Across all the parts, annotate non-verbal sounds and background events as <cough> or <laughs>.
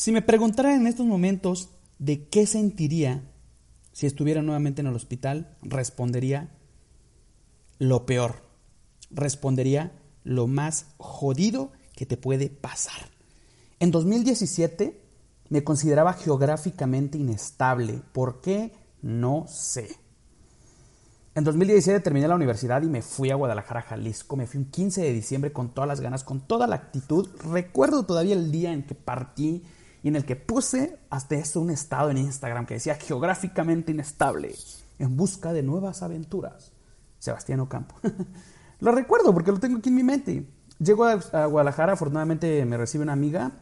Si me preguntaran en estos momentos de qué sentiría si estuviera nuevamente en el hospital, respondería lo peor. Respondería lo más jodido que te puede pasar. En 2017 me consideraba geográficamente inestable. ¿Por qué? No sé. En 2017 terminé la universidad y me fui a Guadalajara, Jalisco. Me fui un 15 de diciembre con todas las ganas, con toda la actitud. Recuerdo todavía el día en que partí y en el que puse hasta eso un estado en Instagram que decía geográficamente inestable, en busca de nuevas aventuras. Sebastián Ocampo. <laughs> lo recuerdo porque lo tengo aquí en mi mente. Llego a, Guadalajara, afortunadamente me recibe una amiga.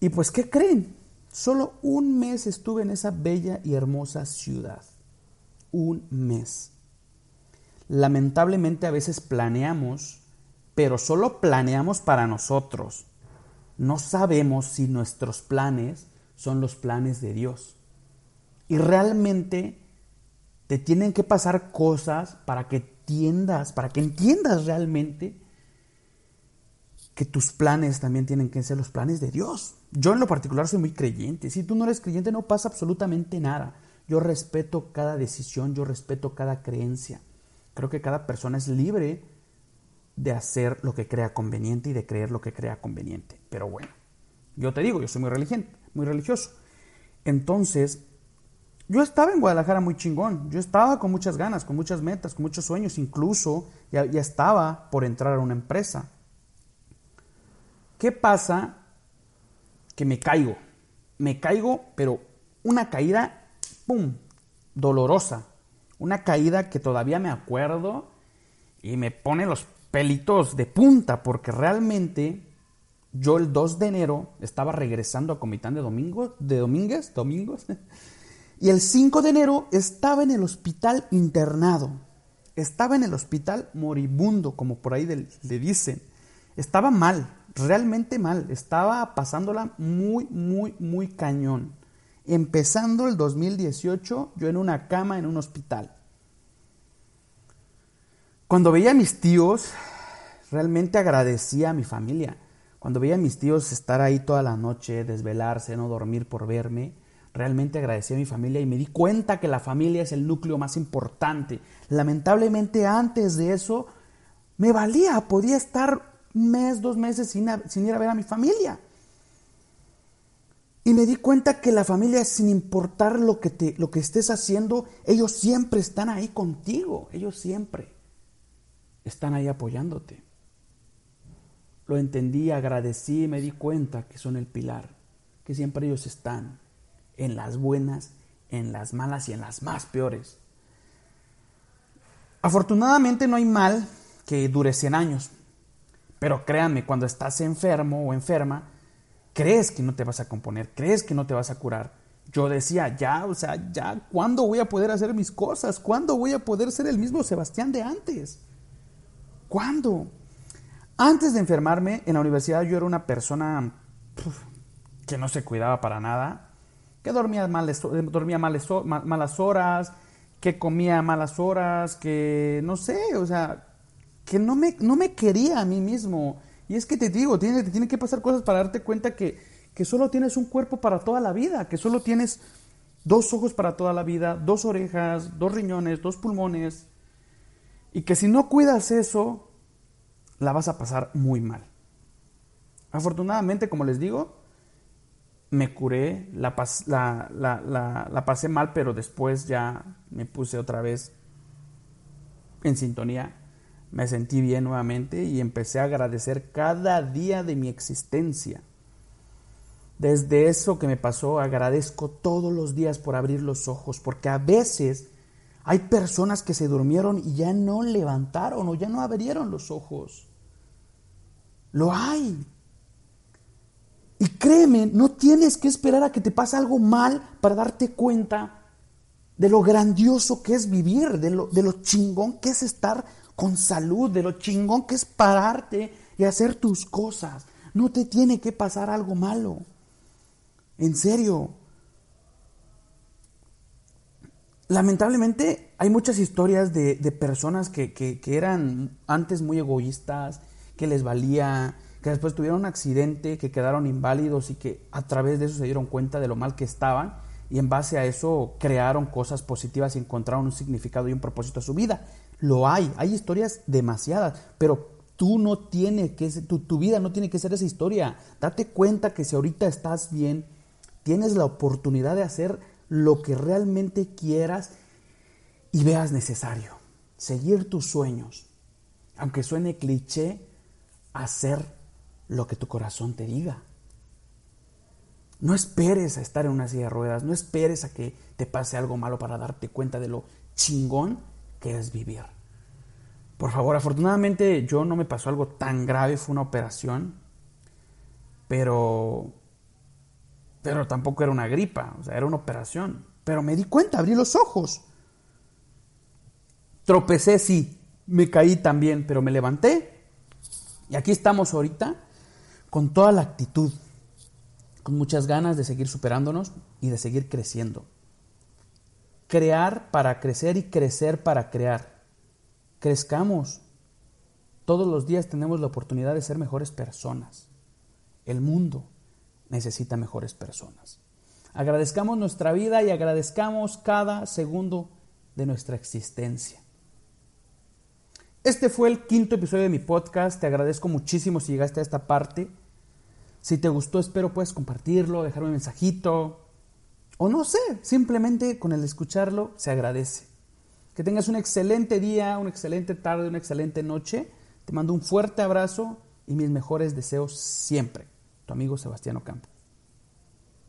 Y pues, ¿qué creen? Solo un mes estuve en esa bella y hermosa ciudad. Un mes. Lamentablemente a veces planeamos, pero solo planeamos para nosotros no sabemos si nuestros planes son los planes de Dios. Y realmente te tienen que pasar cosas para que entiendas, para que entiendas realmente que tus planes también tienen que ser los planes de Dios. Yo en lo particular soy muy creyente. Si tú no eres creyente no pasa absolutamente nada. Yo respeto cada decisión, yo respeto cada creencia. Creo que cada persona es libre de hacer lo que crea conveniente y de creer lo que crea conveniente. Pero bueno, yo te digo, yo soy muy religioso, muy religioso. Entonces, yo estaba en Guadalajara muy chingón, yo estaba con muchas ganas, con muchas metas, con muchos sueños, incluso ya, ya estaba por entrar a una empresa. ¿Qué pasa? Que me caigo, me caigo, pero una caída, ¡pum!, dolorosa. Una caída que todavía me acuerdo y me pone los pelitos de punta, porque realmente yo el 2 de enero estaba regresando a Comitán de Domingo, de Domínguez, Domingos, <laughs> y el 5 de enero estaba en el hospital internado. Estaba en el hospital moribundo, como por ahí le dicen. Estaba mal, realmente mal. Estaba pasándola muy, muy, muy cañón. Empezando el 2018, yo en una cama en un hospital. Cuando veía a mis tíos, realmente agradecía a mi familia. Cuando veía a mis tíos estar ahí toda la noche, desvelarse, no dormir por verme, realmente agradecía a mi familia y me di cuenta que la familia es el núcleo más importante. Lamentablemente antes de eso me valía, podía estar un mes, dos meses sin, ir a ver a mi familia. Y me di cuenta que la familia, sin importar lo que, te, lo que estés haciendo, ellos siempre están ahí contigo, ellos siempre están ahí apoyándote. Lo entendí, agradecí me di cuenta que son el pilar, que siempre ellos están, en las buenas, en las malas y en las más peores. Afortunadamente no hay mal que dure 100 años, pero créanme, cuando estás enfermo o enferma, crees que no te vas a componer, crees que no te vas a curar. Yo decía, ya, o sea, ya, ¿cuándo voy a poder hacer mis cosas? ¿Cuándo voy a poder ser el mismo Sebastián de antes? ¿Cuándo? Antes de enfermarme en la universidad yo era una persona que no se cuidaba para nada, que dormía, mal, dormía malas horas, que comía malas horas, que no sé, o sea, que no me, no me quería a mí mismo. Y es que te digo, tiene, te tienen que pasar cosas para darte cuenta que, que solo tienes un cuerpo para toda la vida, que solo tienes dos ojos para toda la vida, dos orejas, dos riñones, dos pulmones, y que si no cuidas eso, la vas a pasar muy mal. Afortunadamente, como les digo, me curé, la, la, pasé mal, pero después ya me puse otra vez en sintonía, me sentí bien nuevamente y empecé a agradecer cada día de mi existencia. Desde eso que me pasó, agradezco todos los días por abrir los ojos, porque a veces hay personas que se durmieron y ya no levantaron o ya no abrieron los ojos. Lo hay. créeme, no tienes que esperar a que te pase algo mal para darte cuenta de lo grandioso que es vivir, de lo, de lo chingón que es estar con salud, de lo chingón que es pararte y hacer tus cosas. No te tiene que pasar algo malo. En serio. Lamentablemente hay muchas historias de, personas que, que, eran antes muy egoístas, que les valía, que después tuvieron un accidente, que quedaron inválidos y que a través de eso se dieron cuenta de lo mal que estaban y en base a eso crearon cosas positivas y encontraron un significado y un propósito a su vida. Lo hay, hay historias demasiadas, pero tú no tienes que, tu, tu vida no tiene que ser esa historia. Date cuenta que si ahorita estás bien, tienes la oportunidad de hacer lo que realmente quieras y veas necesario. Seguir tus sueños. Aunque suene cliché, hacer lo que tu corazón te diga. No esperes a estar en una silla de ruedas, no esperes a que te pase algo malo para darte cuenta de lo chingón que es vivir. Por favor, afortunadamente yo no me pasó algo tan grave, fue una operación, pero pero tampoco era una gripa, o sea, era una operación. Pero me di cuenta, abrí los ojos. Tropecé, sí, me caí también, pero me levanté. Y aquí estamos ahorita con toda la actitud, con muchas ganas de seguir superándonos y de seguir creciendo. Crear para crecer y crecer para crear. Crezcamos. Todos los días tenemos la oportunidad de ser mejores personas. El mundo necesita mejores personas. Agradezcamos nuestra vida y agradezcamos cada segundo de nuestra existencia. Este fue el quinto episodio de mi podcast. Te agradezco muchísimo si llegaste a esta parte. Si te gustó, espero puedes compartirlo, dejarme un mensajito. O no sé, simplemente con el escucharlo se agradece. Que tengas un excelente día, una excelente tarde, una excelente noche. Te mando un fuerte abrazo y mis mejores deseos siempre. Amigo Sebastián Ocampo.